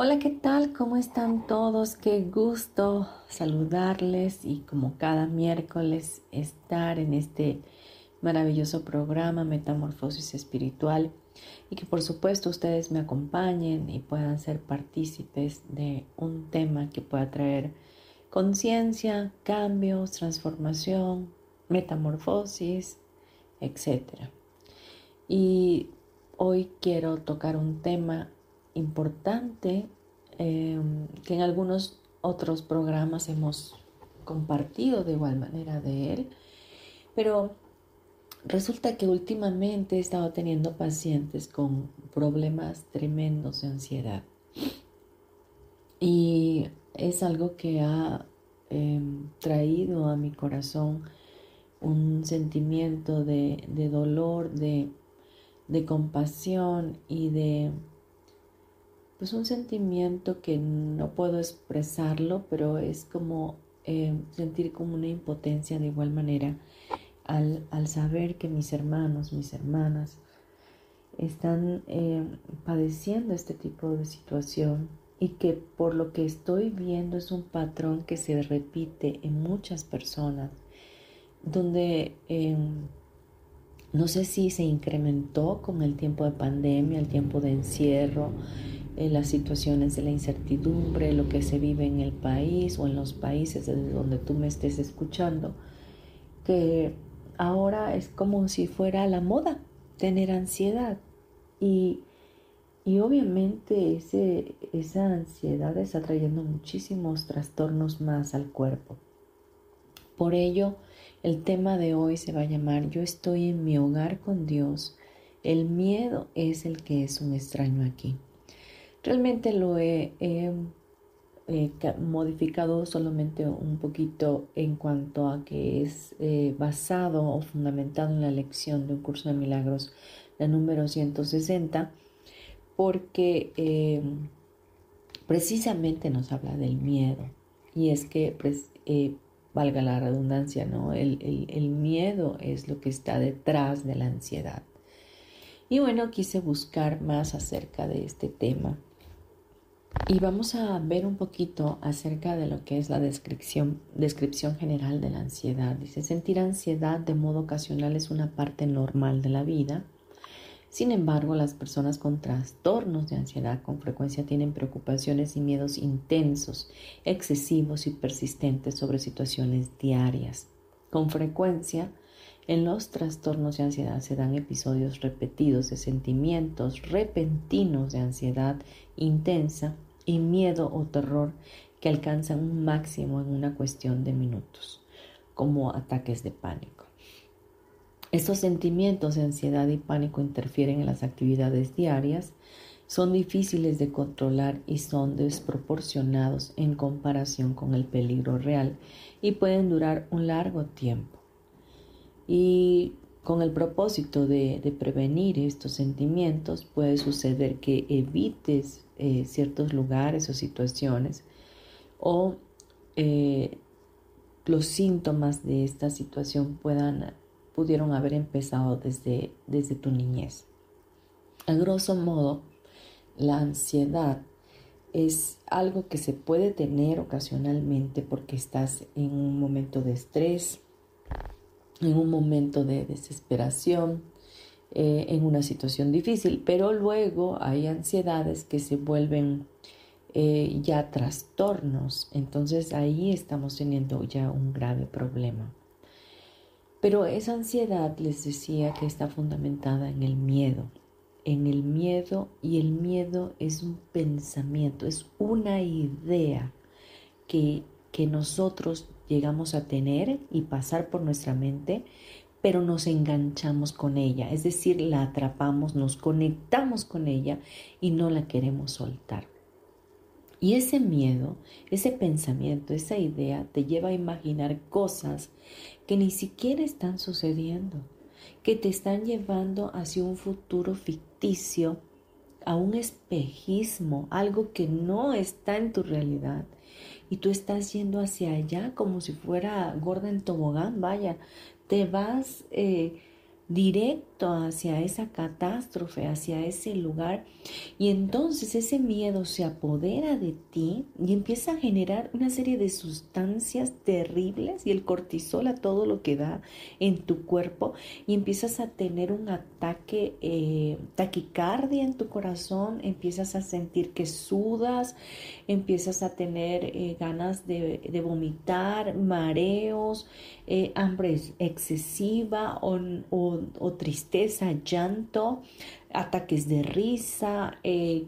Hola, ¿qué tal? ¿Cómo están todos? Qué gusto saludarles y como cada miércoles estar en este maravilloso programa Metamorfosis Espiritual y que por supuesto ustedes me acompañen y puedan ser partícipes de un tema que pueda traer conciencia, cambios, transformación, metamorfosis, etc. Y hoy quiero tocar un tema importante em, que en algunos otros programas hemos compartido de igual manera de él, pero resulta que últimamente he estado teniendo pacientes con problemas tremendos de ansiedad. Y es algo que ha em, traído a mi corazón un sentimiento de, dolor, de compasión y de pues un sentimiento que no puedo expresarlo, pero es como eh, sentir como una impotencia de igual manera al, saber que mis hermanos, mis hermanas están eh, padeciendo este tipo de situación y que por lo que estoy viendo es un patrón que se repite en muchas personas, donde em, no sé si se incrementó con el tiempo de pandemia, el tiempo de encierro, eh, las situaciones de la incertidumbre, lo que se vive en el país o en los países desde donde tú me estés escuchando, que ahora es como si fuera la moda tener ansiedad y, y obviamente ese, esa ansiedad está trayendo muchísimos trastornos más al cuerpo. Por ello, el tema de hoy se va a llamar Yo estoy en mi hogar con Dios. El miedo es el que es un extraño aquí. Realmente lo he, modificado solamente un poquito en cuanto a que es eh, basado o fundamentado en la lección de un curso de milagros, la número 160, porque eh, precisamente nos habla del miedo. Y es que, pues, eh, valga la redundancia, ¿no? el miedo es lo que está detrás de la ansiedad. Y bueno, quise buscar más acerca de este tema y vamos a ver un poquito acerca de lo que es la descripción, descripción general de la ansiedad. Dice, sentir ansiedad de modo ocasional es una parte normal de la vida. Sin embargo, las personas con trastornos de ansiedad con frecuencia tienen preocupaciones y miedos intensos, excesivos y persistentes sobre situaciones diarias. Con frecuencia, en los trastornos de ansiedad se dan episodios repetidos de sentimientos repentinos de ansiedad intensa y miedo o terror que alcanzan un máximo en una cuestión de minutos, como ataques de pánico. Estos sentimientos de ansiedad y pánico interfieren en las actividades diarias, son difíciles de controlar y son desproporcionados en comparación con el peligro real y pueden durar un largo tiempo. Y con el propósito de, prevenir estos sentimientos puede suceder que evites eh, ciertos lugares o situaciones o eh, los síntomas de esta situación puedan, pudieron haber empezado desde, desde tu niñez. A grosso modo, la ansiedad es algo que se puede tener ocasionalmente porque estás en un momento de estrés, en un momento de desesperación, eh, en una situación difícil, pero luego hay ansiedades que se vuelven eh, ya trastornos. Entonces ahí estamos teniendo ya un grave problema. Pero esa ansiedad les decía que está fundamentada en el miedo, en el miedo y el miedo es un pensamiento, es una idea que, que nosotros llegamos a tener y pasar por nuestra mente, pero nos enganchamos con ella, es decir, la atrapamos, nos conectamos con ella y no la queremos soltar. Y ese miedo, ese pensamiento, esa idea te lleva a imaginar cosas que ni siquiera están sucediendo, que te están llevando hacia un futuro ficticio, a un espejismo, algo que no está en tu realidad. Y tú estás yendo hacia allá como si fuera gorda en tobogán, vaya, te vas eh, directo hacia esa catástrofe, hacia ese lugar. Y entonces ese miedo se apodera de ti y empieza a generar una serie de sustancias terribles y el cortisol a todo lo que da en tu cuerpo y empiezas a tener un ataque, eh, taquicardia en tu corazón, empiezas a sentir que sudas, empiezas a tener eh, ganas de, vomitar, mareos, eh, hambre excesiva o, o tristeza llanto, ataques de risa, eh,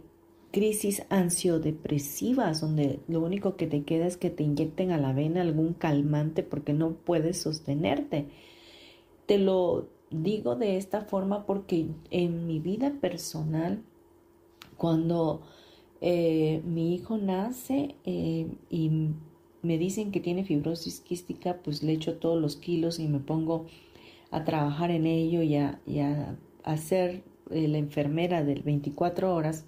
crisis ansiodepresivas, donde lo único que te queda es que te inyecten a la vena algún calmante porque no puedes sostenerte. Te lo digo de esta forma porque en mi vida personal, cuando eh, mi hijo nace eh, y me dicen que tiene fibrosis quística, pues le echo todos los kilos y me pongo a trabajar en ello y a, ser eh, la enfermera del 24 horas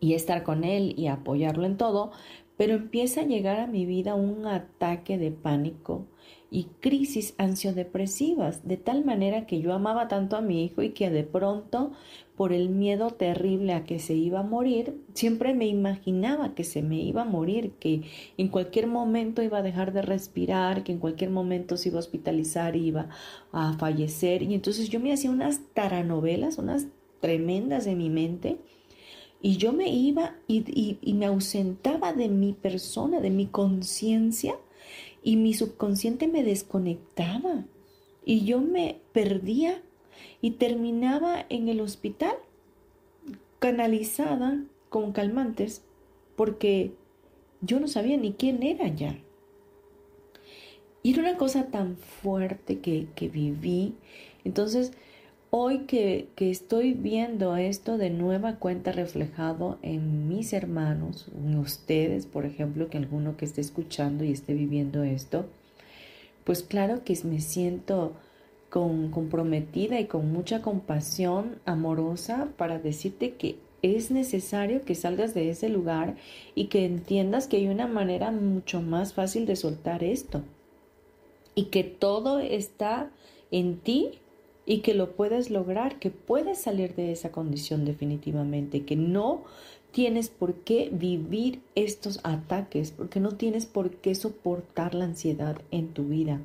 y estar con él y apoyarlo en todo, pero empieza a llegar a mi vida un ataque de pánico y crisis ansiodepresivas, de tal manera que yo amaba tanto a mi hijo y que de pronto, por el miedo terrible a que se iba a morir, siempre me imaginaba que se me iba a morir, que en cualquier momento iba a dejar de respirar, que en cualquier momento se iba a hospitalizar, iba a fallecer. Y entonces yo me hacía unas taranovelas, unas tremendas en mi mente, y yo me iba y, y me ausentaba de mi persona, de mi conciencia y mi subconsciente me desconectaba y yo me perdía y terminaba en el hospital canalizada con calmantes porque yo no sabía ni quién era ya. Y era una cosa tan fuerte que, que viví. Entonces, Hoy que, estoy viendo esto de nueva cuenta reflejado en mis hermanos, en ustedes, por ejemplo, que alguno que esté escuchando y esté viviendo esto, pues claro que me siento con, comprometida y con mucha compasión amorosa para decirte que es necesario que salgas de ese lugar y que entiendas que hay una manera mucho más fácil de soltar esto y que todo está en ti y que lo puedes lograr, que puedes salir de esa condición definitivamente, que no tienes por qué vivir estos ataques, porque no tienes por qué soportar la ansiedad en tu vida.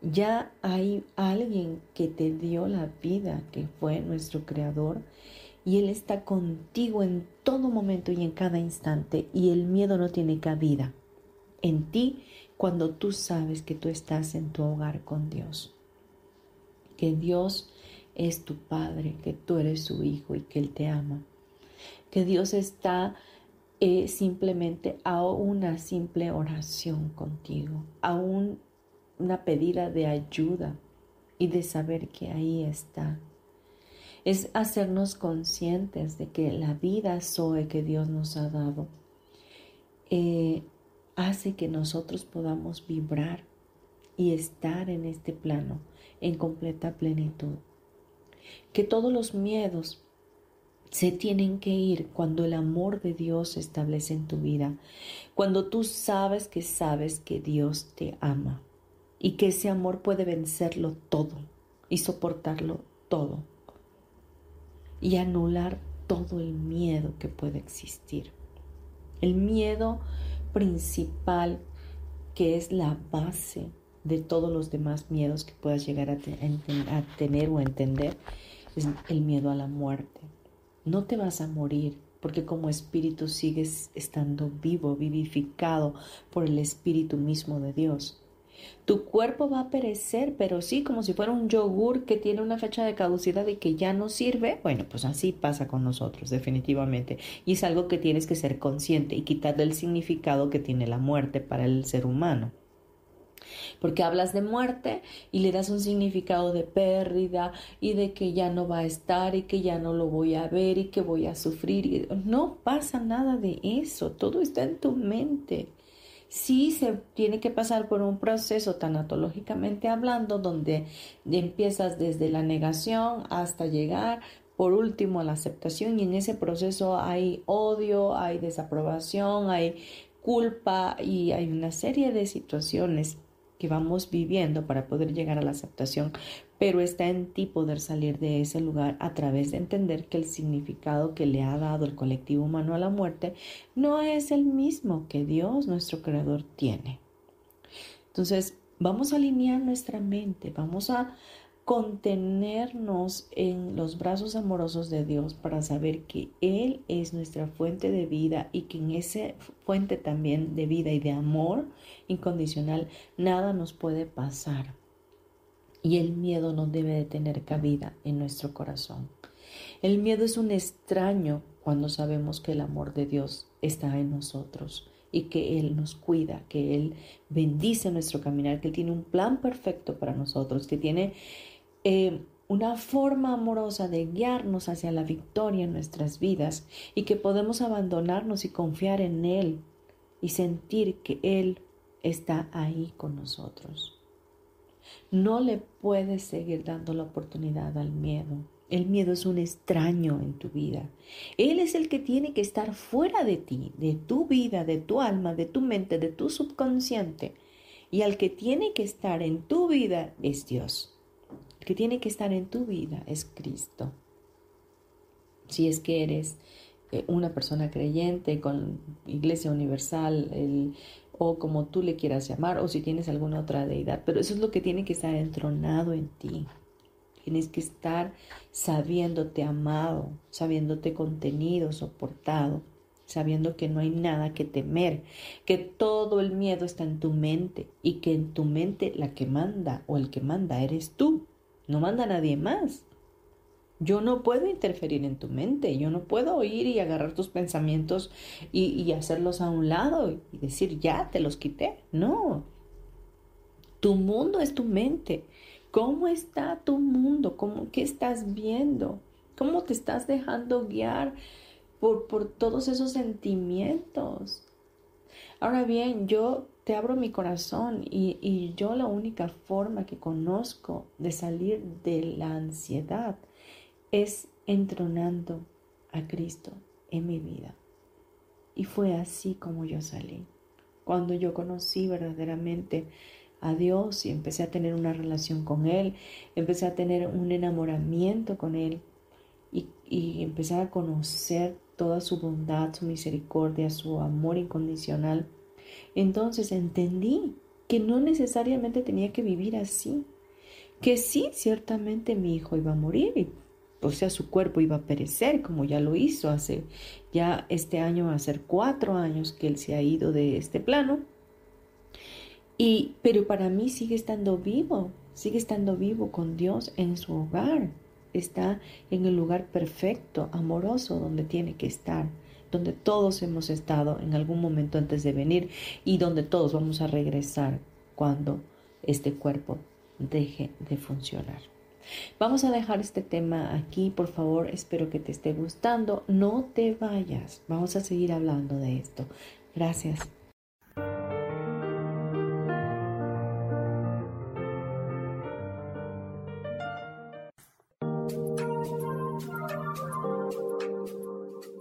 Ya hay alguien que te dio la vida, que fue nuestro creador, y Él está contigo en todo momento y en cada instante, y el miedo no tiene cabida en ti cuando tú sabes que tú estás en tu hogar con Dios que Dios es tu Padre, que tú eres su Hijo y que Él te ama. Que Dios está eh, simplemente a una simple oración contigo, a una pedida de ayuda y de saber que ahí está. Es hacernos conscientes de que la vida Zoe que Dios nos ha dado eh, hace que nosotros podamos vibrar y estar en este plano en completa plenitud. Que todos los miedos se tienen que ir cuando el amor de Dios se establece en tu vida, cuando tú sabes que sabes que Dios te ama y que ese amor puede vencerlo todo y soportarlo todo y anular todo el miedo que puede existir. El miedo principal que es la base de todos los demás miedos que puedas llegar a, tener o entender, es el miedo a la muerte. No te vas a morir, porque como espíritu sigues estando vivo, vivificado por el espíritu mismo de Dios. Tu cuerpo va a perecer, pero sí, como si fuera un yogur que tiene una fecha de caducidad y que ya no sirve. Bueno, pues así pasa con nosotros, definitivamente. Y es algo que tienes que ser consciente y quitarle el significado que tiene la muerte para el ser humano porque hablas de muerte y le das un significado de pérdida y de que ya no va a estar y que ya no lo voy a ver y que voy a sufrir. No pasa nada de eso, todo está en tu mente. Sí se tiene que pasar por un proceso tanatológicamente hablando donde empiezas desde la negación hasta llegar por último a la aceptación y en ese proceso hay odio, hay desaprobación, hay culpa y hay una serie de situaciones que vamos viviendo para poder llegar a la aceptación, pero está en ti poder salir de ese lugar a través de entender que el significado que le ha dado el colectivo humano a la muerte no es el mismo que Dios, nuestro creador, tiene. Entonces, vamos a alinear nuestra mente, vamos a contenernos en los brazos amorosos de Dios para saber que Él es nuestra fuente de vida y que en esa fuente también de vida y de amor incondicional nada nos puede pasar. Y el miedo no debe de tener cabida en nuestro corazón. El miedo es un extraño cuando sabemos que el amor de Dios está en nosotros y que Él nos cuida, que Él bendice nuestro caminar, que Él tiene un plan perfecto para nosotros, que tiene eh, una forma amorosa de guiarnos hacia la victoria en nuestras vidas y que podemos abandonarnos y confiar en Él y sentir que Él está ahí con nosotros. No le puedes seguir dando la oportunidad al miedo. El miedo es un extraño en tu vida. Él es el que tiene que estar fuera de ti, de tu vida, de tu alma, de tu mente, de tu subconsciente. Y al que tiene que estar en tu vida es Dios que tiene que estar en tu vida es Cristo. Si es que eres eh, una persona creyente con Iglesia Universal, o como tú le quieras llamar, o si tienes alguna otra deidad, pero eso es lo que tiene que estar entronado en ti. Tienes que estar sabiéndote amado, sabiéndote contenido, soportado, sabiendo que no hay nada que temer, que todo el miedo está en tu mente y que en tu mente la que manda o el que manda eres tú. No manda nadie más. Yo no puedo interferir en tu mente, yo no puedo ir y agarrar tus pensamientos y, hacerlos a un lado y decir, ya, te los quité. No. Tu mundo es tu mente. ¿Cómo está tu mundo? ¿Cómo, ¿Qué estás viendo? ¿Cómo te estás dejando guiar por todos esos sentimientos? Ahora bien, yo te abro mi corazón y, yo la única forma que conozco de salir de la ansiedad es entronando a Cristo en mi vida. Y fue así como yo salí. Cuando yo conocí verdaderamente a Dios y empecé a tener una relación con Él, empecé a tener un enamoramiento con Él y, y empecé a conocer toda su bondad, su misericordia, su amor incondicional entonces entendí que no necesariamente tenía que vivir así, que sí, ciertamente mi hijo iba a morir o sea, su cuerpo iba a perecer, como ya lo hizo hace ya este año va a cuatro años que él se ha ido de este plano. Y, pero para mí sigue estando vivo, sigue estando vivo con Dios en su hogar. Está en el lugar perfecto, amoroso, donde tiene que estar donde todos hemos estado en algún momento antes de venir y donde todos vamos a regresar cuando este cuerpo deje de funcionar. Vamos a dejar este tema aquí, por favor, espero que te esté gustando. No te vayas, vamos a seguir hablando de esto. Gracias.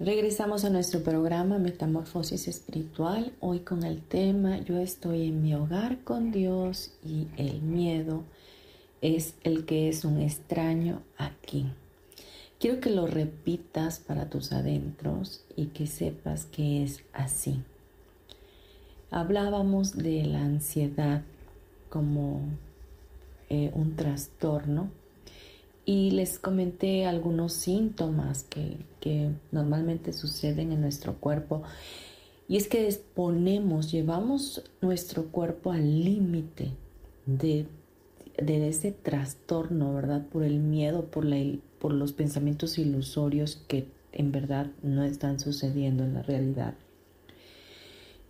Regresamos a nuestro programa Metamorfosis Espiritual, hoy con el tema Yo estoy en mi hogar con Dios y el miedo es el que es un extraño aquí. Quiero que lo repitas para tus adentros y que sepas que es así. Hablábamos de la ansiedad como eh, un trastorno y les comenté algunos síntomas que, normalmente suceden en nuestro cuerpo. Y es que exponemos, llevamos nuestro cuerpo al límite de, ese trastorno, ¿verdad? Por el miedo, por, la, por los pensamientos ilusorios que en verdad no están sucediendo en la realidad.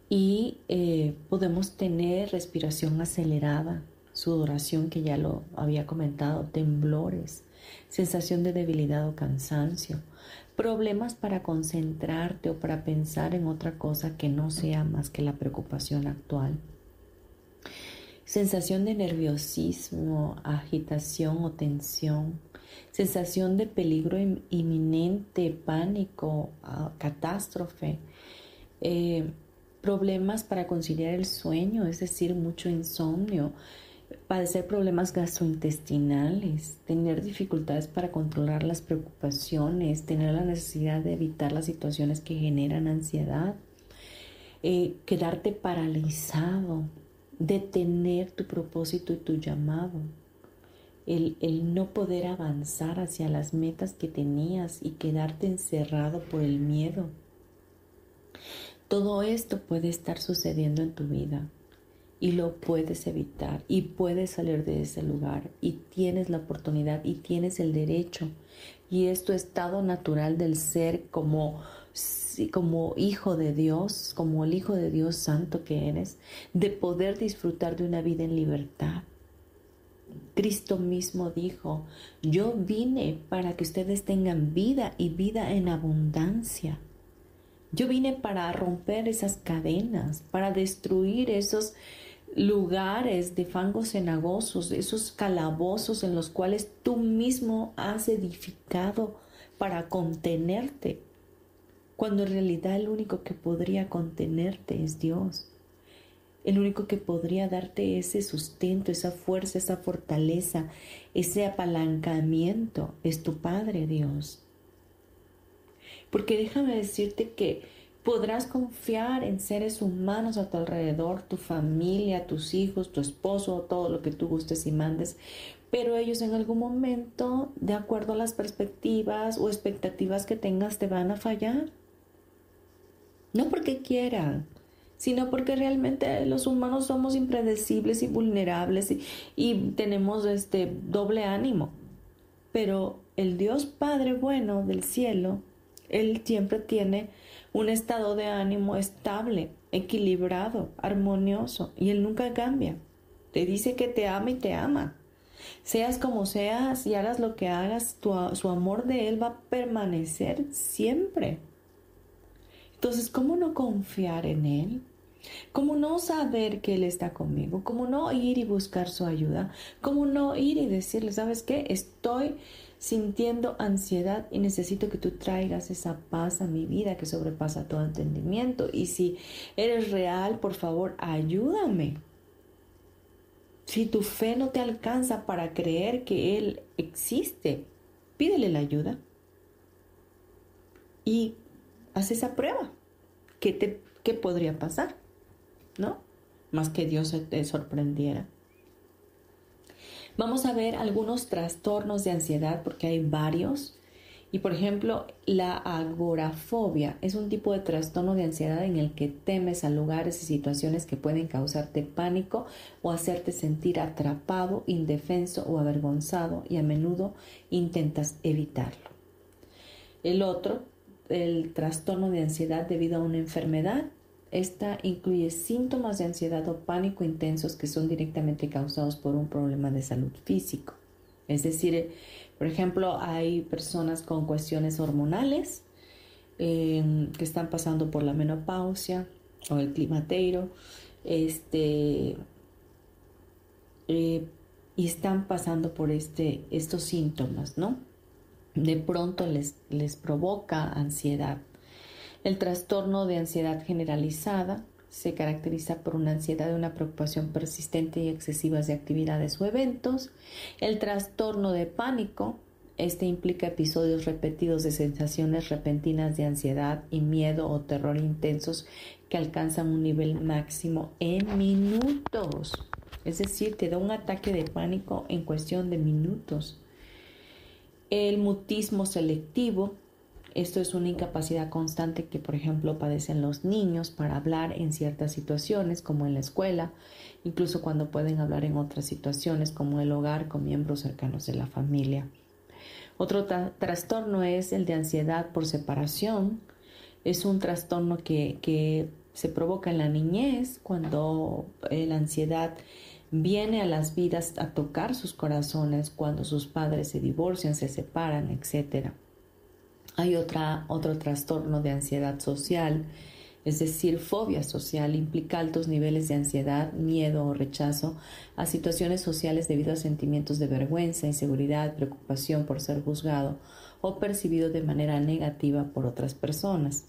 Y eh, podemos tener respiración acelerada, sudoración que ya lo había comentado, temblores, sensación de debilidad o cansancio, problemas para concentrarte o para pensar en otra cosa que no sea más que la preocupación actual, sensación de nerviosismo, agitación o tensión, sensación de peligro inminente, pánico, ah, catástrofe, eh, problemas para conciliar el sueño, es decir, mucho insomnio, padecer problemas gastrointestinales, tener dificultades para controlar las preocupaciones, tener la necesidad de evitar las situaciones que generan ansiedad, eh, quedarte paralizado, detener tu propósito y tu llamado, el, el no poder avanzar hacia las metas que tenías y quedarte encerrado por el miedo. Todo esto puede estar sucediendo en tu vida y lo puedes evitar y puedes salir de ese lugar y tienes la oportunidad y tienes el derecho y es tu estado natural del ser como como hijo de Dios, como el hijo de Dios santo que eres, de poder disfrutar de una vida en libertad. Cristo mismo dijo, yo vine para que ustedes tengan vida y vida en abundancia. Yo vine para romper esas cadenas, para destruir esos, lugares de fangos cenagosos, esos calabozos en los cuales tú mismo has edificado para contenerte, cuando en realidad el único que podría contenerte es Dios. El único que podría darte ese sustento, esa fuerza, esa fortaleza, ese apalancamiento es tu Padre Dios. Porque déjame decirte que Podrás confiar en seres humanos a tu alrededor, tu familia, tus hijos, tu esposo, todo lo que tú gustes y mandes, pero ellos en algún momento, de acuerdo a las perspectivas o expectativas que tengas, te van a fallar. No porque quieran, sino porque realmente los humanos somos impredecibles y vulnerables y, y tenemos este doble ánimo. Pero el Dios Padre bueno del cielo, Él siempre tiene un estado de ánimo estable, equilibrado, armonioso, y Él nunca cambia. Te dice que te ama y te ama. Seas como seas y hagas lo que hagas, su amor de Él va a permanecer siempre. Entonces, ¿cómo no confiar en Él? ¿Cómo no saber que Él está conmigo? ¿Cómo no ir y buscar su ayuda? ¿Cómo no ir y decirle, sabes qué? Estoy sintiendo ansiedad y necesito que tú traigas esa paz a mi vida que sobrepasa todo entendimiento. Y si eres real, por favor, ayúdame. Si tu fe no te alcanza para creer que Él existe, pídele la ayuda y haz esa prueba. ¿qué, te, qué podría pasar? ¿No? Más que Dios te sorprendiera. Vamos a ver algunos trastornos de ansiedad porque hay varios. Y por ejemplo, la agorafobia es un tipo de trastorno de ansiedad en el que temes a lugares y situaciones que pueden causarte pánico o hacerte sentir atrapado, indefenso o avergonzado y a menudo intentas evitarlo. El otro, el trastorno de ansiedad debido a una enfermedad. Esta incluye síntomas de ansiedad o pánico intensos que son directamente causados por un problema de salud físico. Es decir, por ejemplo, hay personas con cuestiones hormonales em, que están pasando por la menopausia o el climaterio, este, eh, y están pasando por este, estos síntomas, ¿no? De pronto les, les provoca ansiedad. El trastorno de ansiedad generalizada se caracteriza por una ansiedad una preocupación persistente y excesivas de actividades o eventos. El trastorno de pánico, este implica episodios repetidos de sensaciones repentinas de ansiedad y miedo o terror intensos que alcanzan un nivel máximo en minutos. Es decir, te da un ataque de pánico en cuestión de minutos. El mutismo selectivo esto es una incapacidad constante que, por ejemplo, padecen los niños para hablar en ciertas situaciones, como en la escuela, incluso cuando pueden hablar en otras situaciones, como el hogar con miembros cercanos de la familia. Otro trastorno es el de ansiedad por separación. Es un trastorno que, se provoca en la niñez cuando eh, la ansiedad viene a las vidas a tocar sus corazones cuando sus padres se divorcian, se separan, etcétera. Hay otra, otro trastorno de ansiedad social, es decir, fobia social, implica altos niveles de ansiedad, miedo o rechazo a situaciones sociales debido a sentimientos de vergüenza, inseguridad, preocupación por ser juzgado o percibido de manera negativa por otras personas.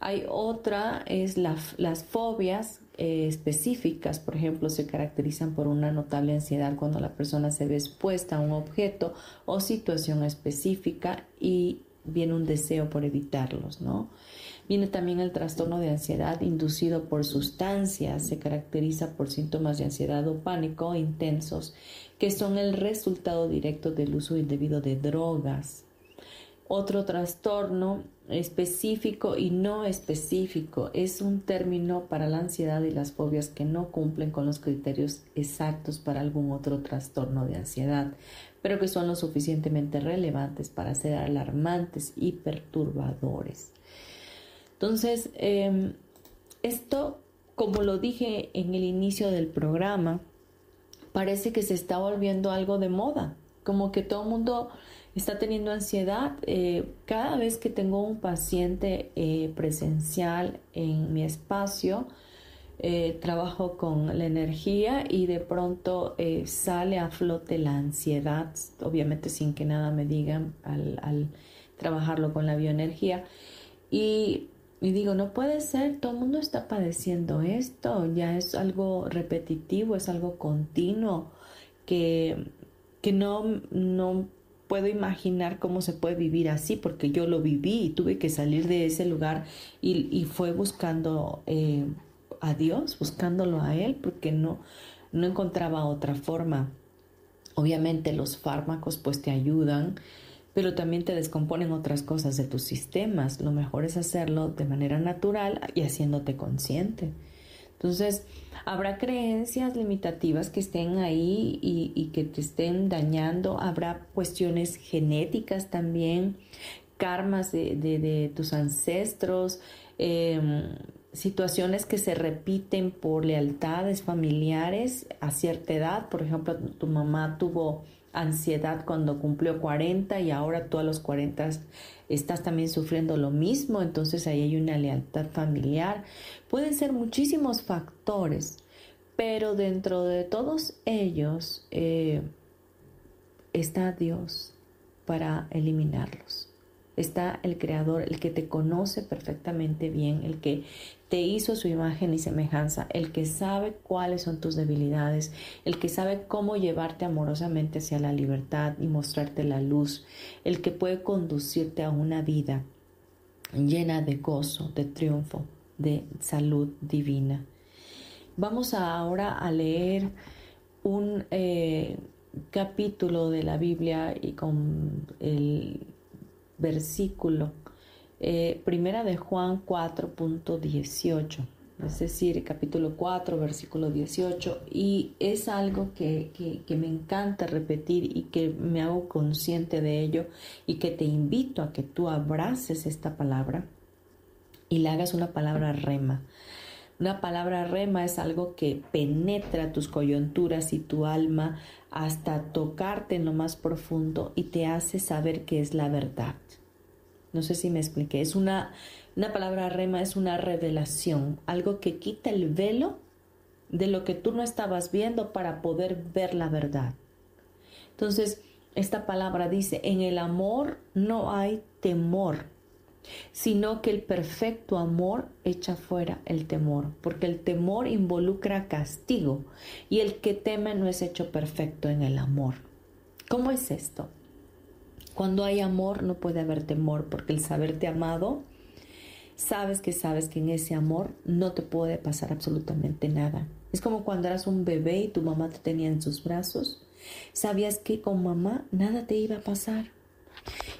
Hay otra, es las fobias eh, específicas, por ejemplo, se caracterizan por una notable ansiedad cuando la persona se ve expuesta a un objeto o situación específica y viene un deseo por evitarlos, ¿no? Viene también el trastorno de ansiedad inducido por sustancias, se caracteriza por síntomas de ansiedad o pánico intensos que son el resultado directo del uso indebido de drogas. Otro trastorno específico y no específico es un término para la ansiedad y las fobias que no cumplen con los criterios exactos para algún otro trastorno de ansiedad pero que son lo suficientemente relevantes para ser alarmantes y perturbadores. Entonces, em, esto, como lo dije en el inicio del programa, parece que se está volviendo algo de moda, como que todo el mundo está teniendo ansiedad. Eh, cada vez que tengo un paciente eh, presencial en mi espacio, eh, trabajo con la energía y de pronto eh, sale a flote la ansiedad, obviamente sin que nada me digan al, trabajarlo con la bioenergía. Y, digo, no puede ser, todo el mundo está padeciendo esto, ya es algo repetitivo, es algo continuo, que, que no, no puedo imaginar cómo se puede vivir así, porque yo lo viví y tuve que salir de ese lugar y, fue buscando eh, a Dios, buscándolo a Él, porque no, no encontraba otra forma. Obviamente los fármacos pues te ayudan, pero también te descomponen otras cosas de tus sistemas. Lo mejor es hacerlo de manera natural y haciéndote consciente. Entonces, habrá creencias limitativas que estén ahí y, que te estén dañando. Habrá cuestiones genéticas también, karmas de, tus ancestros, em, situaciones que se repiten por lealtades familiares a cierta edad. Por ejemplo, tu mamá tuvo ansiedad cuando cumplió 40 y ahora tú a los 40 estás también sufriendo lo mismo, entonces ahí hay una lealtad familiar. Pueden ser muchísimos factores, pero dentro de todos ellos eh, está Dios para eliminarlos está el Creador, el que te conoce perfectamente bien, el que te hizo su imagen y semejanza, el que sabe cuáles son tus debilidades, el que sabe cómo llevarte amorosamente hacia la libertad y mostrarte la luz, el que puede conducirte a una vida llena de gozo, de triunfo, de salud divina. Vamos ahora a leer un eh, capítulo de la Biblia y con el versículo eh, primera de Juan 4.18 es decir, capítulo 4, versículo 18, y es algo que, que, me encanta repetir y que me hago consciente de ello y que te invito a que tú abraces esta palabra y le hagas una palabra rema. Una palabra rema es algo que penetra tus coyunturas y tu alma hasta tocarte en lo más profundo y te hace saber que es la verdad. No sé si me expliqué. Es una, una palabra rema, es una revelación, algo que quita el velo de lo que tú no estabas viendo para poder ver la verdad. Entonces, esta palabra dice, en el amor no hay temor, sino que el perfecto amor echa fuera el temor, porque el temor involucra castigo y el que teme no es hecho perfecto en el amor. ¿Cómo es esto? Cuando hay amor no puede haber temor, porque el saberte amado, sabes que sabes que en ese amor no te puede pasar absolutamente nada. Es como cuando eras un bebé y tu mamá te tenía en sus brazos. Sabías que con mamá nada te iba a pasar.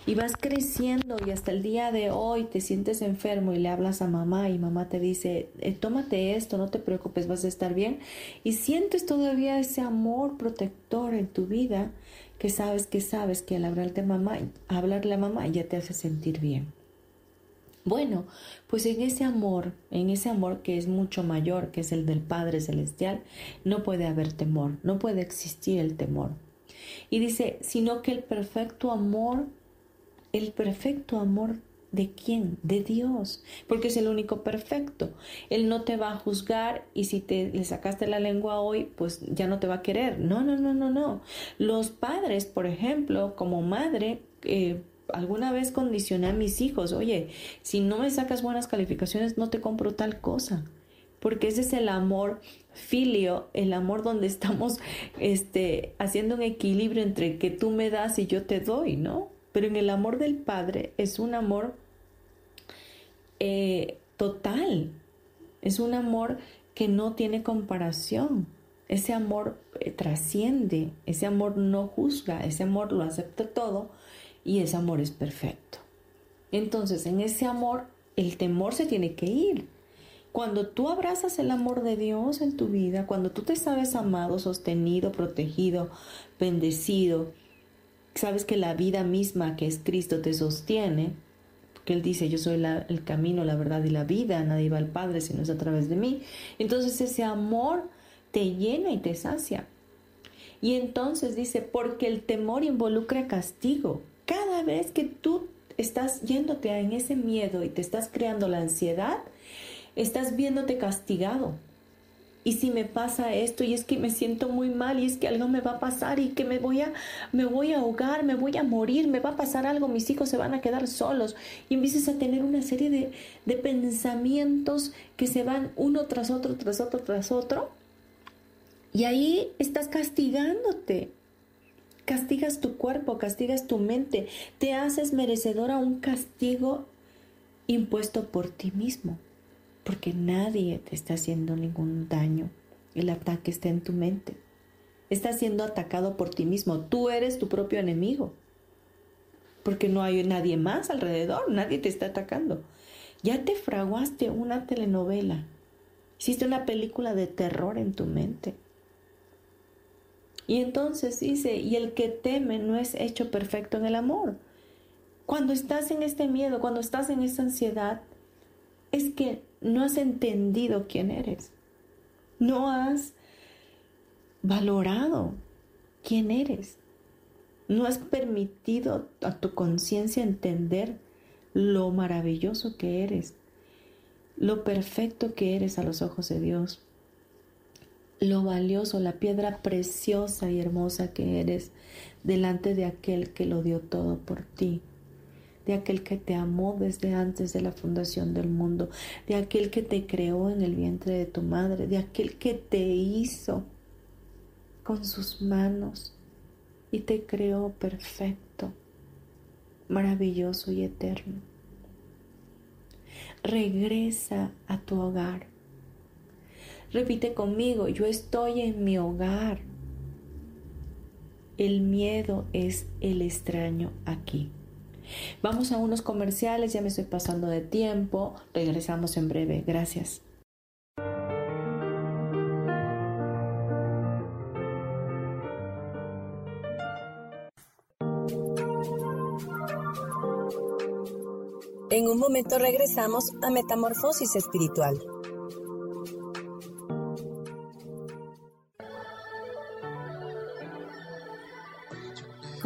Y vas creciendo y hasta el día de hoy te sientes enfermo y le hablas a mamá y mamá te dice, eh, tómate esto, no te preocupes, vas a estar bien. Y sientes todavía ese amor protector en tu vida que sabes que sabes que al hablarle a mamá, hablarle a mamá ya te hace sentir bien. Bueno, pues en ese amor, en ese amor que es mucho mayor, que es el del Padre Celestial, no puede haber temor, no puede existir el temor. Y dice, sino que el perfecto amor, el perfecto amor ¿De quién? De Dios, porque es el único perfecto. Él no te va a juzgar y si te le sacaste la lengua hoy, pues ya no te va a querer. No, no, no, no, no. Los padres, por ejemplo, como madre, eh, alguna vez condicioné a mis hijos, oye, si no me sacas buenas calificaciones, no te compro tal cosa. Porque ese es el amor filio, el amor donde estamos este, haciendo un equilibrio entre que tú me das y yo te doy, ¿no? Pero en el amor del Padre es un amor eh, total, es un amor que no tiene comparación. Ese amor eh, trasciende, ese amor no juzga, ese amor lo acepta todo y ese amor es perfecto. Entonces, en ese amor, el temor se tiene que ir. Cuando tú abrazas el amor de Dios en tu vida, cuando tú te sabes amado, sostenido, protegido, bendecido, sabes que la vida misma que es Cristo te sostiene, porque Él dice, yo soy el camino, la verdad y la vida, nadie va al Padre si no es a través de mí. Entonces ese amor te llena y te sacia. Y entonces dice, porque el temor involucra castigo. Cada vez que tú estás yéndote en ese miedo y te estás creando la ansiedad, estás viéndote castigado y si me pasa esto y es que me siento muy mal y es que algo me va a pasar y que me voy a me voy a ahogar, me voy a morir, me va a pasar algo, mis hijos se van a quedar solos. Y empiezas a tener una serie de, de pensamientos que se van uno tras otro, tras otro, tras otro. Y ahí estás castigándote. Castigas tu cuerpo, castigas tu mente, te haces merecedor a un castigo impuesto por ti mismo porque nadie te está haciendo ningún daño. El ataque está en tu mente. Estás siendo atacado por ti mismo. Tú eres tu propio enemigo. Porque no hay nadie más alrededor, nadie te está atacando. Ya te fraguaste una telenovela. Hiciste una película de terror en tu mente. Y entonces dice, y el que teme no es hecho perfecto en el amor. Cuando estás en este miedo, cuando estás en esta ansiedad, es que no has entendido quién eres. No has valorado quién eres. No has permitido a tu conciencia entender lo maravilloso que eres, lo perfecto que eres a los ojos de Dios, lo valioso, la piedra preciosa y hermosa que eres delante de aquel que lo dio todo por ti de aquel que te amó desde antes de la fundación del mundo, de aquel que te creó en el vientre de tu madre, de aquel que te hizo con sus manos y te creó perfecto, maravilloso y eterno. Regresa a tu hogar. Repite conmigo, yo estoy en mi hogar. El miedo es el extraño aquí. Vamos a unos comerciales, ya me estoy pasando de tiempo. Regresamos en breve. Gracias. En un momento regresamos a Metamorfosis Espiritual.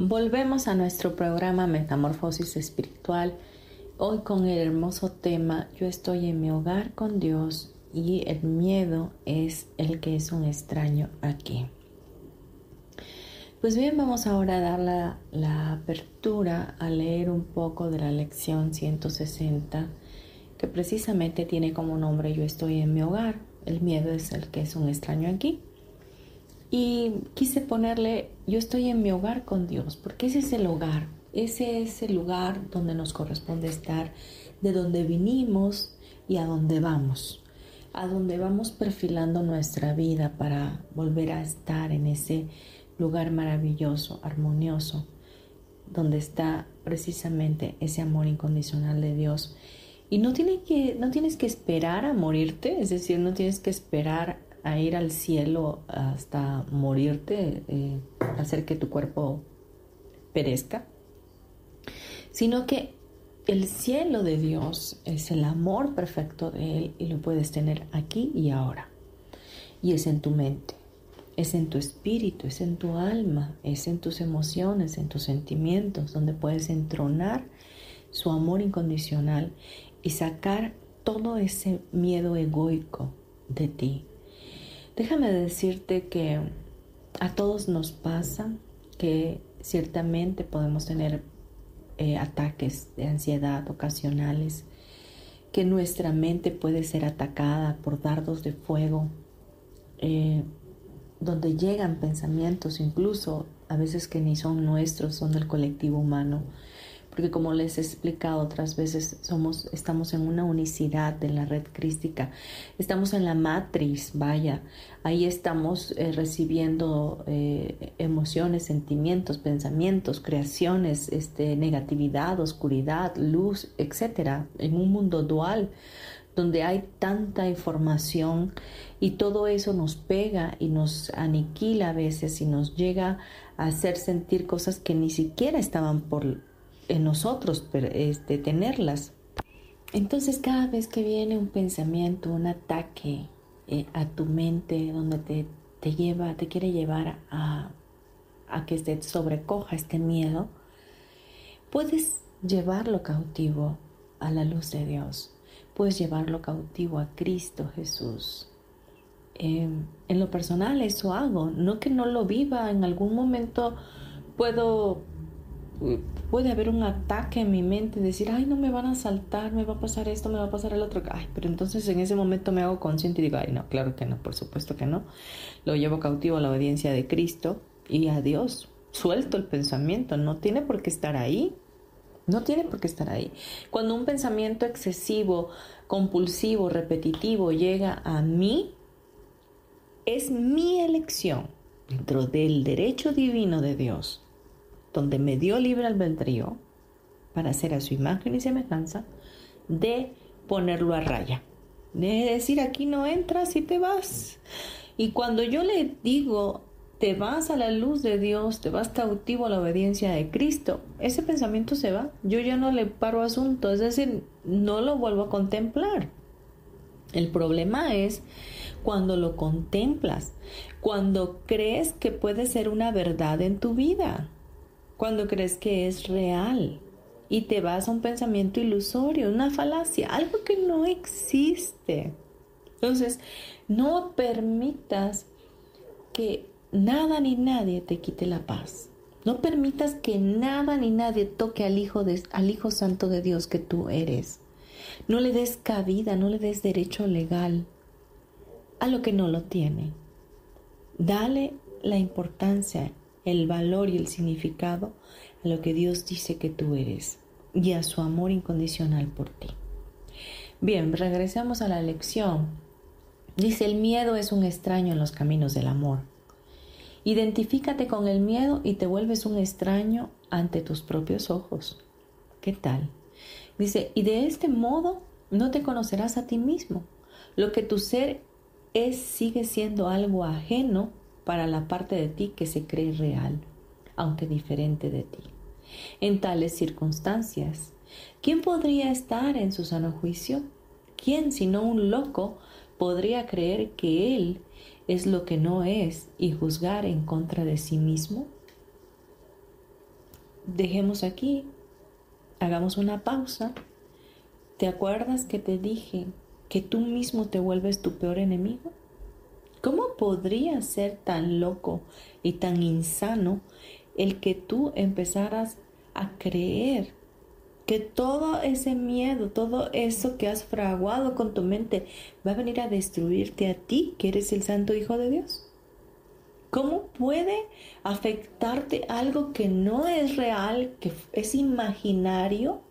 Volvemos a nuestro programa Metamorfosis Espiritual, hoy con el hermoso tema Yo estoy en mi hogar con Dios y el miedo es el que es un extraño aquí. Pues bien, vamos ahora a dar la, apertura a leer un poco de la lección 160 que precisamente tiene como nombre Yo estoy en mi hogar. El miedo es el que es un extraño aquí. Y quise ponerle, yo estoy en mi hogar con Dios, porque ese es el hogar, ese es el lugar donde nos corresponde estar, de donde vinimos y a donde vamos, a donde vamos perfilando nuestra vida para volver a estar en ese lugar maravilloso, armonioso, donde está precisamente ese amor incondicional de Dios. Y no, no tienes que esperar a morirte, es decir, no tienes que esperar a ir al cielo hasta morirte, eh, hacer que tu cuerpo perezca, sino que el cielo de Dios es el amor perfecto de Él y lo puedes tener aquí y ahora. Y es en tu mente, es en tu espíritu, es en tu alma, es en tus emociones, en tus sentimientos, donde puedes entronar su amor incondicional y sacar todo ese miedo egoico de ti, Déjame decirte que a todos nos pasa que ciertamente podemos tener eh, ataques de ansiedad ocasionales, que nuestra mente puede ser atacada por dardos de fuego, eh, donde llegan pensamientos incluso a veces que ni son nuestros, son del colectivo humano, porque como les he explicado otras veces, somos, estamos en una unicidad de la red crística, estamos en la matriz, vaya, ahí estamos eh, recibiendo eh, emociones, sentimientos, pensamientos, creaciones, este, negatividad, oscuridad, luz, etcétera, en un mundo dual donde hay tanta información y todo eso nos pega y nos aniquila a veces y nos llega a hacer sentir cosas que ni siquiera estaban por, en nosotros este, tenerlas. Entonces cada vez que viene un pensamiento, un ataque eh, a tu mente donde te, te, lleva, te quiere llevar a, a que te sobrecoja este miedo, puedes llevarlo cautivo a la luz de Dios. Puedes llevarlo cautivo a Cristo Jesús. Em, en lo personal eso hago, no que no lo viva, en algún momento puedo, puede haber un ataque en mi mente, decir, ay, no me van a saltar, me va a pasar esto, me va a pasar el otro, ay, pero entonces en ese momento me hago consciente y digo, ay, no, claro que no, por supuesto que no, lo llevo cautivo a la obediencia de Cristo y a Dios, suelto el pensamiento, no tiene por qué estar ahí, no tiene por qué estar ahí. Cuando un pensamiento excesivo, compulsivo, repetitivo llega a mí, es mi elección dentro del derecho divino de Dios, donde me dio libre albedrío para hacer a su imagen y semejanza, de ponerlo a raya. De decir, aquí no entras y te vas. Y cuando yo le digo te vas a la luz de Dios, te vas cautivo a la obediencia de Cristo, ese pensamiento se va. Yo ya no le paro asunto, es decir, no lo vuelvo a contemplar. El problema es cuando lo contemplas, cuando crees que puede ser una verdad en tu vida, cuando crees que es real y te vas a un pensamiento ilusorio, una falacia, algo que no existe. Entonces, no permitas que nada ni nadie te quite la paz. No permitas que nada ni nadie toque al Hijo, al Hijo Santo de Dios que tú eres. No le des cabida, no le des derecho legal a lo que no lo tiene. Dale la importancia, el valor y el significado a lo que Dios dice que tú eres y a su amor incondicional por ti. Bien, regresemos a la lección. Dice, el miedo es un extraño en los caminos del amor. Identifícate con el miedo y te vuelves un extraño ante tus propios ojos. ¿Qué tal? Dice, y de este modo no te conocerás a ti mismo. Lo que tu ser es sigue siendo algo ajeno para la parte de ti que se cree real, aunque diferente de ti. En tales circunstancias, ¿quién podría estar en su sano juicio? ¿Quién, sino un loco, podría creer que él es lo que no es y juzgar en contra de sí mismo? Dejemos aquí, hagamos una pausa. ¿Te acuerdas que te dije que tú mismo te vuelves tu peor enemigo? ¿Cómo podría ser tan loco y tan insano el que tú empezaras a creer que todo ese miedo, todo eso que has fraguado con tu mente va a venir a destruirte a ti, que eres el Santo Hijo de Dios? ¿Cómo puede afectarte algo que no es real, que es imaginario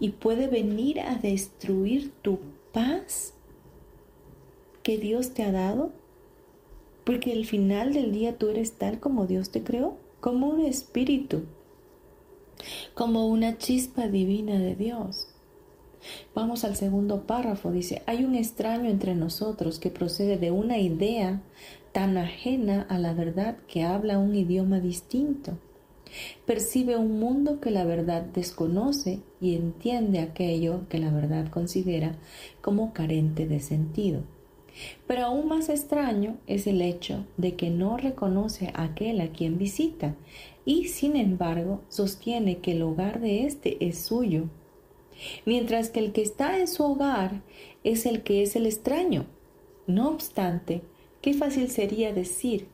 y puede venir a destruir tu paz que Dios te ha dado? Porque al final del día tú eres tal como Dios te creó, como un espíritu como una chispa divina de Dios. Vamos al segundo párrafo, dice, hay un extraño entre nosotros que procede de una idea tan ajena a la verdad que habla un idioma distinto. Percibe un mundo que la verdad desconoce y entiende aquello que la verdad considera como carente de sentido. Pero aún más extraño es el hecho de que no reconoce a aquel a quien visita y sin embargo sostiene que el hogar de éste es suyo, mientras que el que está en su hogar es el que es el extraño. No obstante, qué fácil sería decir,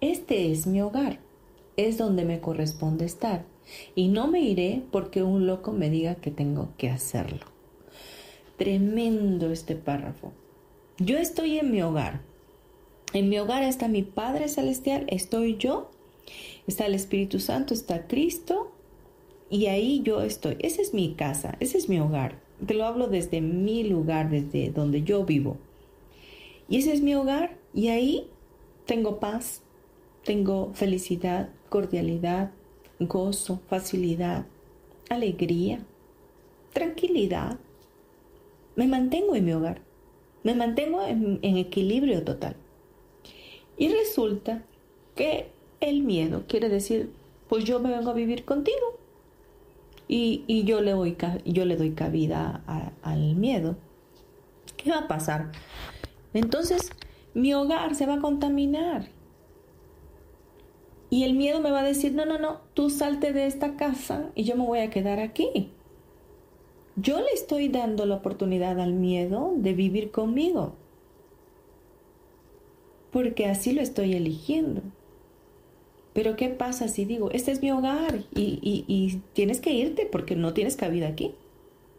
este es mi hogar, es donde me corresponde estar, y no me iré porque un loco me diga que tengo que hacerlo. Tremendo este párrafo. Yo estoy en mi hogar. En mi hogar está mi Padre Celestial, estoy yo está el Espíritu Santo, está Cristo y ahí yo estoy. Esa es mi casa, ese es mi hogar. Te lo hablo desde mi lugar, desde donde yo vivo. Y ese es mi hogar y ahí tengo paz, tengo felicidad, cordialidad, gozo, facilidad, alegría, tranquilidad. Me mantengo en mi hogar, me mantengo en, equilibrio total. Y resulta que el miedo quiere decir, pues yo me vengo a vivir contigo. Y, yo, le doy, yo le doy cabida al miedo. ¿Qué va a pasar? Entonces, mi hogar se va a contaminar. Y el miedo me va a decir, no, no, no, tú salte de esta casa y yo me voy a quedar aquí. Yo le estoy dando la oportunidad al miedo de vivir conmigo. Porque así lo estoy eligiendo. Pero ¿qué pasa si digo, este es mi hogar y, tienes que irte porque no tienes cabida aquí?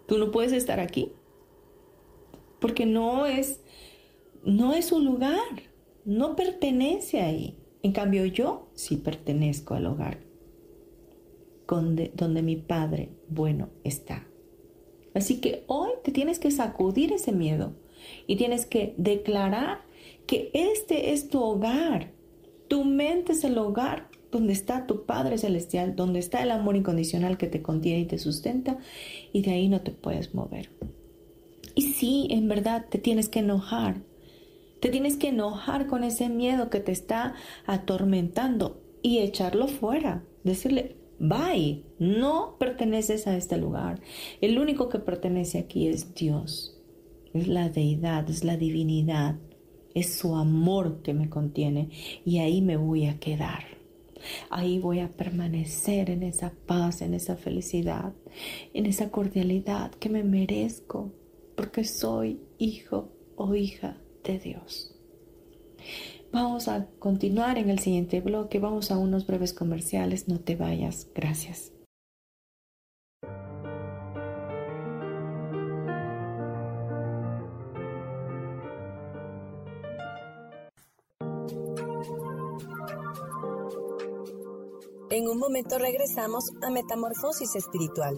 Tú no puedes estar aquí. Porque no es, no es lugar, no pertenece ahí. En cambio yo sí pertenezco al hogar donde mi Padre bueno está. Así que hoy te tienes que sacudir ese miedo y tienes que declarar que este es tu hogar. Tu mente es el hogar donde está tu Padre Celestial, donde está el amor incondicional que te contiene y te sustenta, y de ahí no te puedes mover. Y sí, en verdad te tienes que enojar, te tienes que enojar con ese miedo que te está atormentando y echarlo fuera. Decirle, bye, no perteneces a este lugar. El único que pertenece aquí es Dios. Es la deidad, es la divinidad. Es su amor que me contiene y ahí me voy a quedar. Ahí voy a permanecer en esa paz, en esa felicidad, en esa cordialidad que me merezco, porque soy hijo o hija de Dios. Vamos a continuar en el siguiente bloque, vamos a unos breves comerciales, no te vayas, gracias. En un momento regresamos a Metamorfosis Espiritual.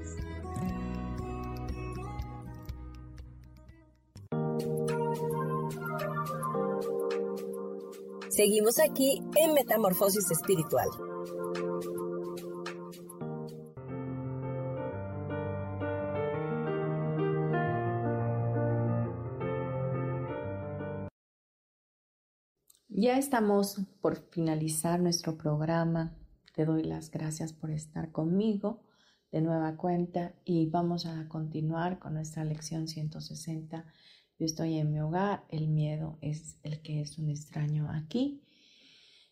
Seguimos aquí en Metamorfosis Espiritual. Ya estamos por finalizar nuestro programa. Te doy las gracias por estar conmigo de nueva cuenta y vamos a continuar con nuestra lección 160 yo estoy en mi hogar, el miedo es el que es un extraño aquí,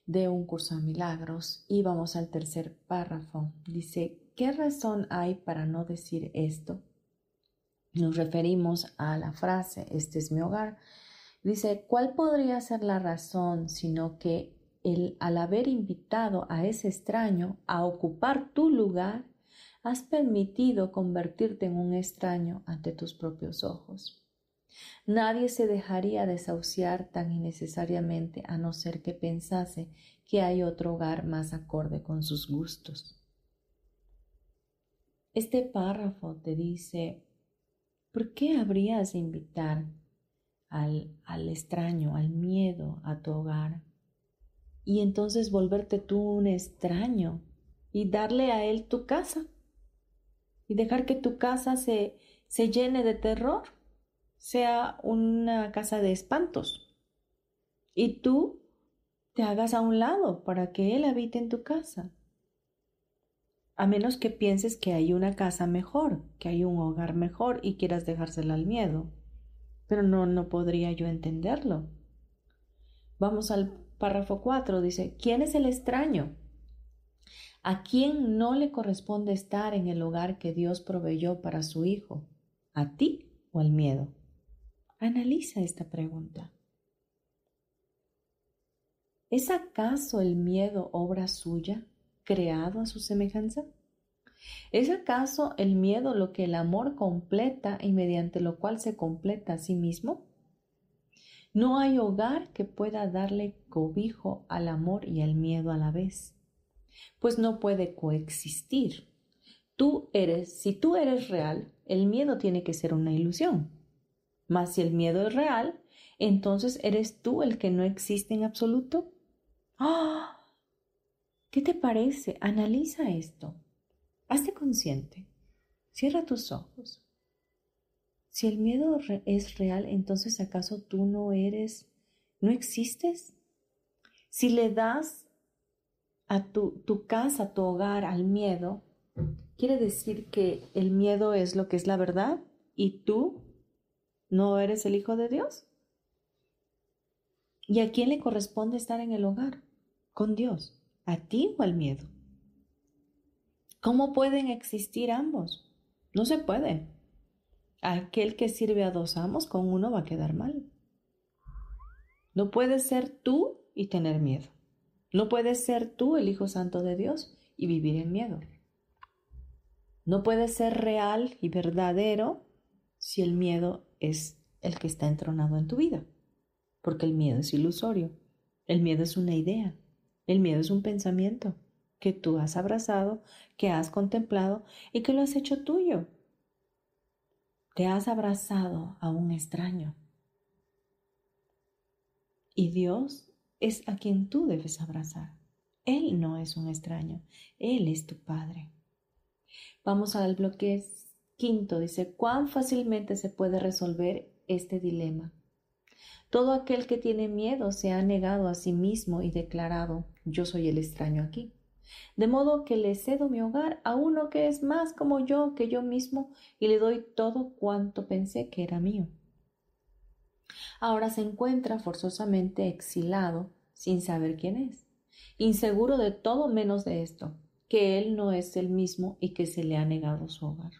de un curso de milagros. Y vamos al tercer párrafo. Dice, ¿qué razón hay para no decir esto? Nos referimos a la frase, este es mi hogar. Dice, ¿cuál podría ser la razón sino que el, al haber invitado a ese extraño a ocupar tu lugar, has permitido convertirte en un extraño ante tus propios ojos? Nadie se dejaría desahuciar tan innecesariamente a no ser que pensase que hay otro hogar más acorde con sus gustos. Este párrafo te dice, ¿por qué habrías de invitar al, al extraño, al miedo a tu hogar? Y entonces volverte tú un extraño y darle a él tu casa y dejar que tu casa se, se llene de terror sea una casa de espantos y tú te hagas a un lado para que Él habite en tu casa. a menos que pienses que hay una casa mejor, que hay un hogar mejor y quieras dejársela al miedo. Pero no, no podría yo entenderlo. Vamos al párrafo 4, dice, ¿quién es el extraño? ¿A quién no le corresponde estar en el hogar que Dios proveyó para su hijo? ¿A ti o al miedo? Analiza esta pregunta. ¿Es acaso el miedo obra suya? creado a su semejanza? ¿Es acaso el miedo lo que el amor completa y mediante lo cual se completa a sí mismo? No hay hogar que pueda darle cobijo al amor y al miedo a la vez, pues no puede coexistir. Tú eres, si tú eres real, el miedo tiene que ser una ilusión. Mas si el miedo es real, entonces eres tú el que no existe en absoluto. ¡Ah! ¿Qué te parece? Analiza esto. Hazte consciente. Cierra tus ojos. Si el miedo es real, entonces ¿acaso tú no eres, no existes? Si le das a tu, tu casa, tu hogar, al miedo, quiere decir que el miedo es lo que es la verdad y tú no eres el Hijo de Dios. ¿Y a quién le corresponde estar en el hogar? Con Dios. ¿A ti o al miedo? ¿Cómo pueden existir ambos? No se puede. Aquel que sirve a dos amos con uno va a quedar mal. No puedes ser tú y tener miedo. No puedes ser tú el Hijo Santo de Dios y vivir en miedo. No puedes ser real y verdadero si el miedo es el que está entronado en tu vida, porque el miedo es ilusorio. El miedo es una idea. El miedo es un pensamiento que tú has abrazado, que has contemplado y que lo has hecho tuyo. Te has abrazado a un extraño. Y Dios es a quien tú debes abrazar. Él no es un extraño, Él es tu Padre. Vamos al bloque quinto. Dice, ¿cuán fácilmente se puede resolver este dilema? Todo aquel que tiene miedo se ha negado a sí mismo y declarado, yo soy el extraño aquí. De modo que le cedo mi hogar a uno que es más como yo que yo mismo y le doy todo cuanto pensé que era mío. Ahora se encuentra forzosamente exilado sin saber quién es, inseguro de todo menos de esto, que él no es el mismo y que se le ha negado su hogar.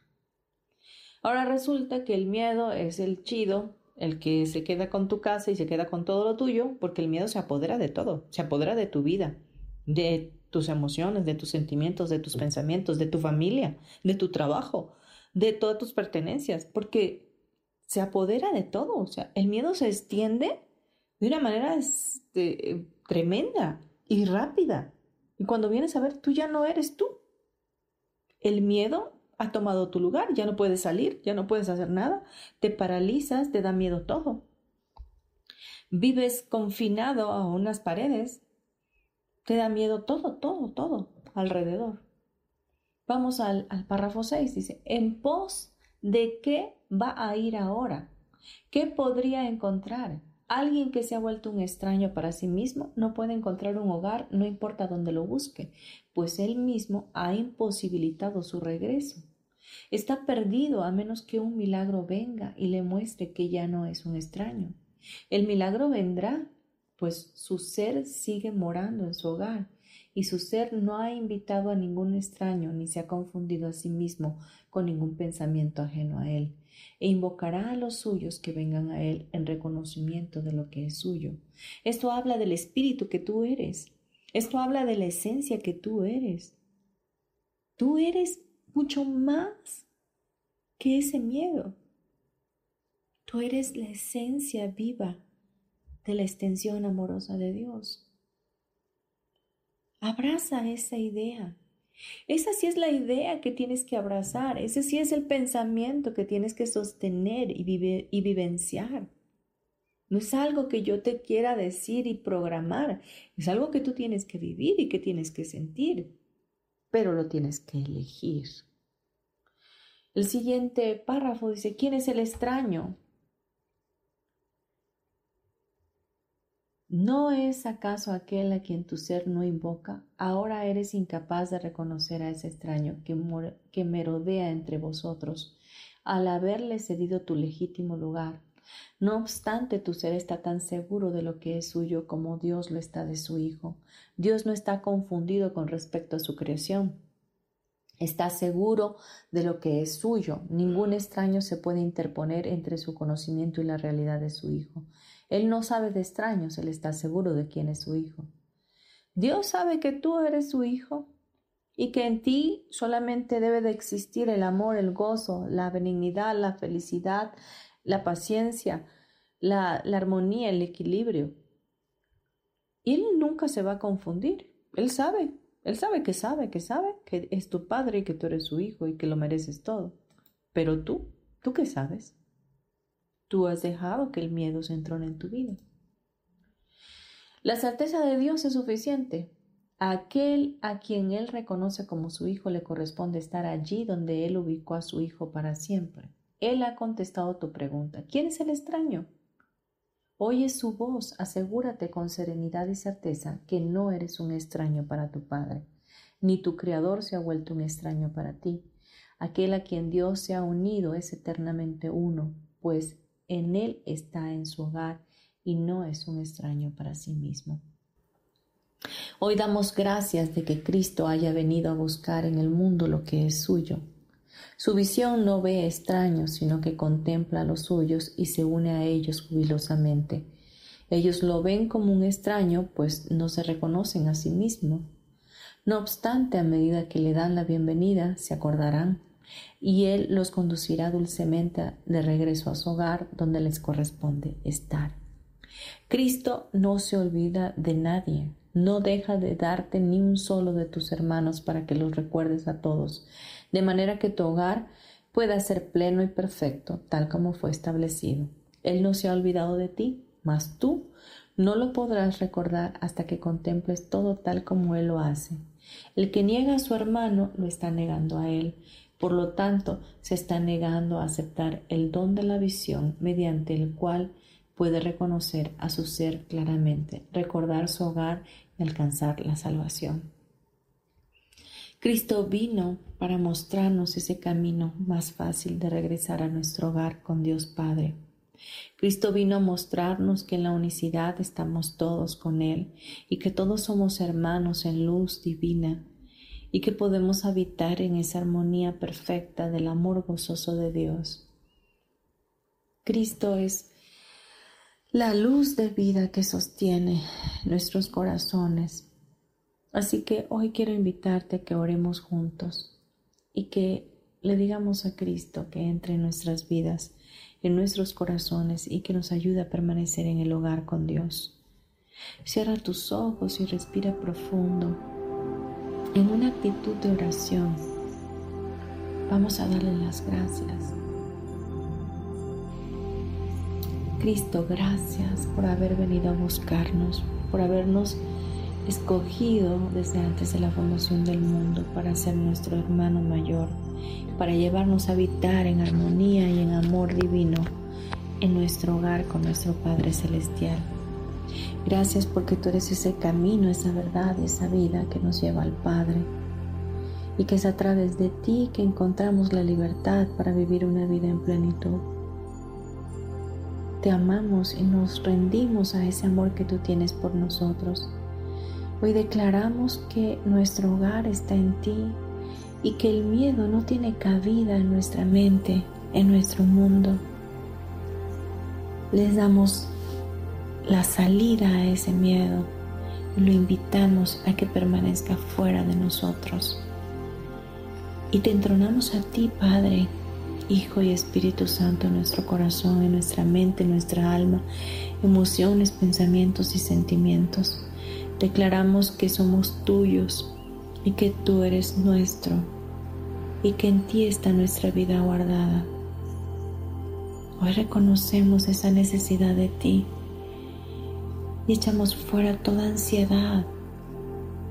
Ahora resulta que el miedo es el chido el que se queda con tu casa y se queda con todo lo tuyo, porque el miedo se apodera de todo, se apodera de tu vida, de tus emociones, de tus sentimientos, de tus pensamientos, de tu familia, de tu trabajo, de todas tus pertenencias, porque se apodera de todo, o sea, el miedo se extiende de una manera este, tremenda y rápida. Y cuando vienes a ver, tú ya no eres tú. El miedo ha tomado tu lugar, ya no puedes salir, ya no puedes hacer nada, te paralizas, te da miedo todo. Vives confinado a unas paredes, te da miedo todo, todo, todo alrededor. Vamos al, párrafo 6, dice, ¿en pos de qué va a ir ahora? ¿Qué podría encontrar? Alguien que se ha vuelto un extraño para sí mismo no puede encontrar un hogar, no importa dónde lo busque, pues él mismo ha imposibilitado su regreso. Está perdido a menos que un milagro venga y le muestre que ya no es un extraño. El milagro vendrá, pues su ser sigue morando en su hogar, y su ser no ha invitado a ningún extraño ni se ha confundido a sí mismo con ningún pensamiento ajeno a él, e invocará a los suyos que vengan a él en reconocimiento de lo que es suyo. Esto habla del espíritu que tú eres. Esto habla de la esencia que tú eres. Tú eres mucho más que ese miedo. Tú eres la esencia viva de la extensión amorosa de Dios. Abraza esa idea. Esa sí es la idea que tienes que abrazar. Ese sí es el pensamiento que tienes que sostener y, y vivenciar. No es algo que yo te quiera decir y programar. Es algo que tú tienes que vivir y que tienes que sentir pero lo tienes que elegir. El siguiente párrafo dice, ¿quién es el extraño? ¿No es acaso aquel a quien tu ser no invoca? Ahora eres incapaz de reconocer a ese extraño que, que merodea entre vosotros, al haberle cedido tu legítimo lugar. No obstante, tu ser está tan seguro de lo que es suyo como Dios lo está de su Hijo. Dios no está confundido con respecto a su creación. Está seguro de lo que es suyo. Ningún extraño se puede interponer entre su conocimiento y la realidad de su Hijo. Él no sabe de extraños, Él está seguro de quién es su hijo. Dios sabe que tú eres su hijo y que en ti solamente debe de existir el amor, el gozo, la benignidad, la felicidad, la paciencia, la, la armonía, el equilibrio. Él nunca se va a confundir. Él sabe, Él sabe que sabe, que sabe que es tu padre y que tú eres su hijo y que lo mereces todo. Pero tú, ¿tú qué sabes? Tú has dejado que el miedo se entrone en tu vida. La certeza de Dios es suficiente. Aquel a quien Él reconoce como su hijo le corresponde estar allí donde Él ubicó a su hijo para siempre. Él ha contestado tu pregunta. ¿Quién es el extraño? Oye su voz, asegúrate con serenidad y certeza que no eres un extraño para tu Padre, ni tu Creador se ha vuelto un extraño para ti. Aquel a quien Dios se ha unido es eternamente uno, pues en Él está en su hogar y no es un extraño para sí mismo. Hoy damos gracias de que Cristo haya venido a buscar en el mundo lo que es suyo. Su visión no ve extraños, sino que contempla a los suyos y se une a ellos jubilosamente. Ellos lo ven como un extraño, pues no se reconocen a sí mismos. No obstante, a medida que le dan la bienvenida, se acordarán y Él los conducirá dulcemente de regreso a su hogar donde les corresponde estar. Cristo no se olvida de nadie, no deja de darte ni un solo de tus hermanos para que los recuerdes a todos, de manera que tu hogar pueda ser pleno y perfecto, tal como fue establecido. Él no se ha olvidado de ti, mas tú no lo podrás recordar hasta que contemples todo tal como Él lo hace. El que niega a su hermano lo está negando a Él, por lo tanto, se está negando a aceptar el don de la visión mediante el cual puede reconocer a su ser claramente, recordar su hogar y alcanzar la salvación. Cristo vino para mostrarnos ese camino más fácil de regresar a nuestro hogar con Dios Padre. Cristo vino a mostrarnos que en la unicidad estamos todos con Él y que todos somos hermanos en luz divina y que podemos habitar en esa armonía perfecta del amor gozoso de Dios. Cristo es la luz de vida que sostiene nuestros corazones. Así que hoy quiero invitarte a que oremos juntos y que le digamos a Cristo que entre en nuestras vidas, en nuestros corazones y que nos ayude a permanecer en el hogar con Dios. Cierra tus ojos y respira profundo en una actitud de oración, vamos a darle las gracias. Cristo, gracias por haber venido a buscarnos, por habernos escogido desde antes de la fundación del mundo para ser nuestro hermano mayor, para llevarnos a habitar en armonía y en amor divino en nuestro hogar con nuestro Padre Celestial. Gracias porque tú eres ese camino, esa verdad, esa vida que nos lleva al Padre. Y que es a través de ti que encontramos la libertad para vivir una vida en plenitud. Te amamos y nos rendimos a ese amor que tú tienes por nosotros. Hoy declaramos que nuestro hogar está en ti y que el miedo no tiene cabida en nuestra mente, en nuestro mundo. Les damos la salida a ese miedo y lo invitamos a que permanezca fuera de nosotros. Y te entronamos a ti, Padre, Hijo y Espíritu Santo en nuestro corazón, en nuestra mente, en nuestra alma, emociones, pensamientos y sentimientos. Declaramos que somos tuyos y que tú eres nuestro y que en ti está nuestra vida guardada. Hoy reconocemos esa necesidad de ti y echamos fuera toda ansiedad,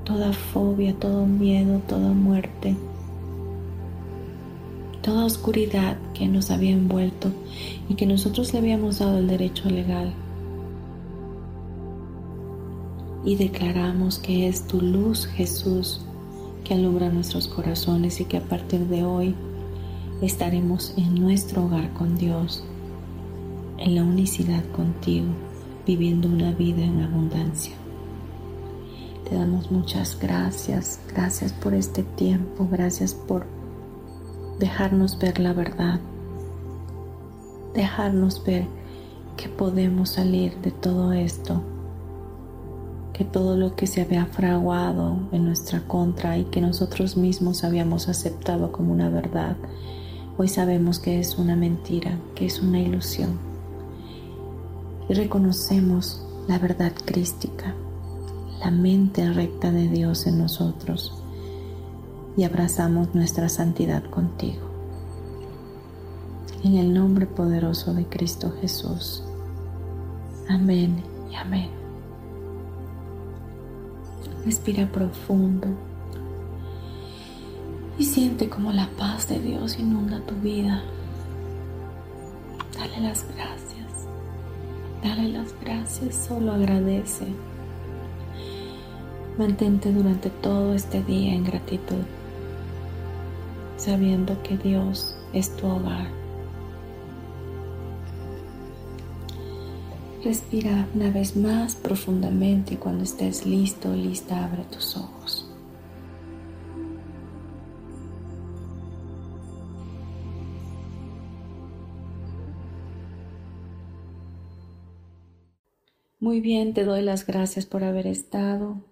toda fobia, todo miedo, toda muerte, toda oscuridad que nos había envuelto y que nosotros le habíamos dado el derecho legal. y declaramos que es tu luz, Jesús, que alumbra nuestros corazones y que a partir de hoy estaremos en nuestro hogar con Dios, en la unicidad contigo, viviendo una vida en abundancia. Te damos muchas gracias, gracias por este tiempo, gracias por dejarnos ver la verdad, dejarnos ver que podemos salir de todo esto, que todo lo que se había fraguado en nuestra contra y que nosotros mismos habíamos aceptado como una verdad, hoy sabemos que es una mentira, que es una ilusión. Y reconocemos la verdad crística, la mente recta de Dios en nosotros y abrazamos nuestra santidad contigo. En el nombre poderoso de Cristo Jesús. Amén y amén. Respira profundo y siente como la paz de Dios inunda tu vida. Dale las gracias. Dale las gracias, solo agradece. Mantente durante todo este día en gratitud, sabiendo que Dios es tu hogar Respira una vez más profundamente y cuando estés listo, lista, abre tus ojos. Muy bien, te doy las gracias por haber estado.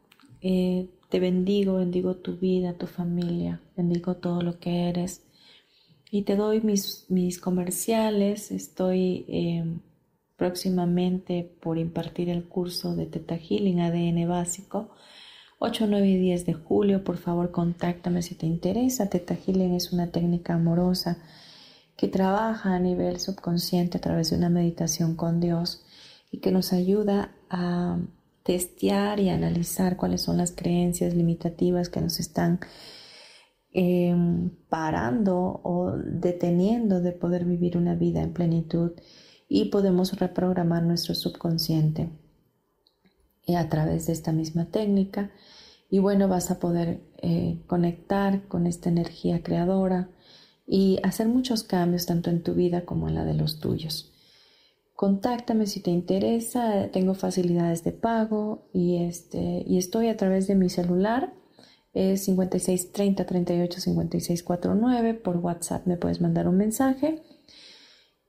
Eh, te bendigo, bendigo tu vida, tu familia, bendigo todo lo que eres. Y te doy mis, mis comerciales. Estoy eh, próximamente por impartir el curso de Teta Healing ADN básico. 8, 9 y 10 de julio, por favor contáctame si te interesa. Teta Healing es una técnica amorosa que trabaja a nivel subconsciente a través de una meditación con Dios y que nos ayuda a testear y analizar cuáles son las creencias limitativas que nos están em, parando o deteniendo de poder vivir una vida en plenitud y podemos reprogramar nuestro subconsciente a través de esta misma técnica. Y bueno, vas a poder eh, conectar con esta energía creadora y hacer muchos cambios tanto en tu vida como en la de los tuyos. Contáctame si te interesa, tengo facilidades de pago y, este, y estoy a través de mi celular, es 56 30 38 56 49, por WhatsApp me puedes mandar un mensaje.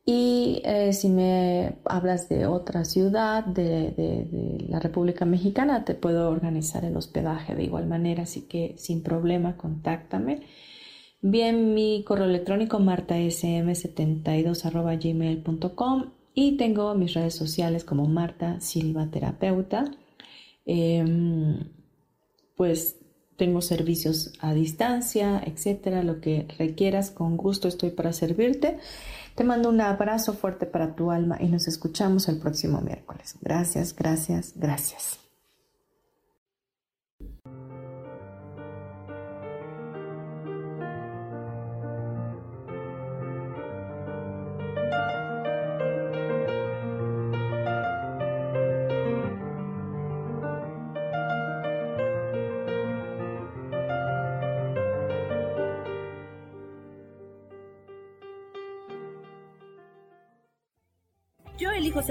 Y eh, si me hablas de otra ciudad de, la República Mexicana, te puedo organizar el hospedaje de igual manera, así que sin problema, contáctame. Bien, mi correo electrónico martasm72 gmail.com y tengo mis redes sociales como Marta Silva Terapeuta. Em, pues tengo servicios a distancia, etcétera, lo que requieras, con gusto estoy para servirte. Te mando un abrazo fuerte para tu alma y nos escuchamos el próximo miércoles. Gracias, gracias, gracias.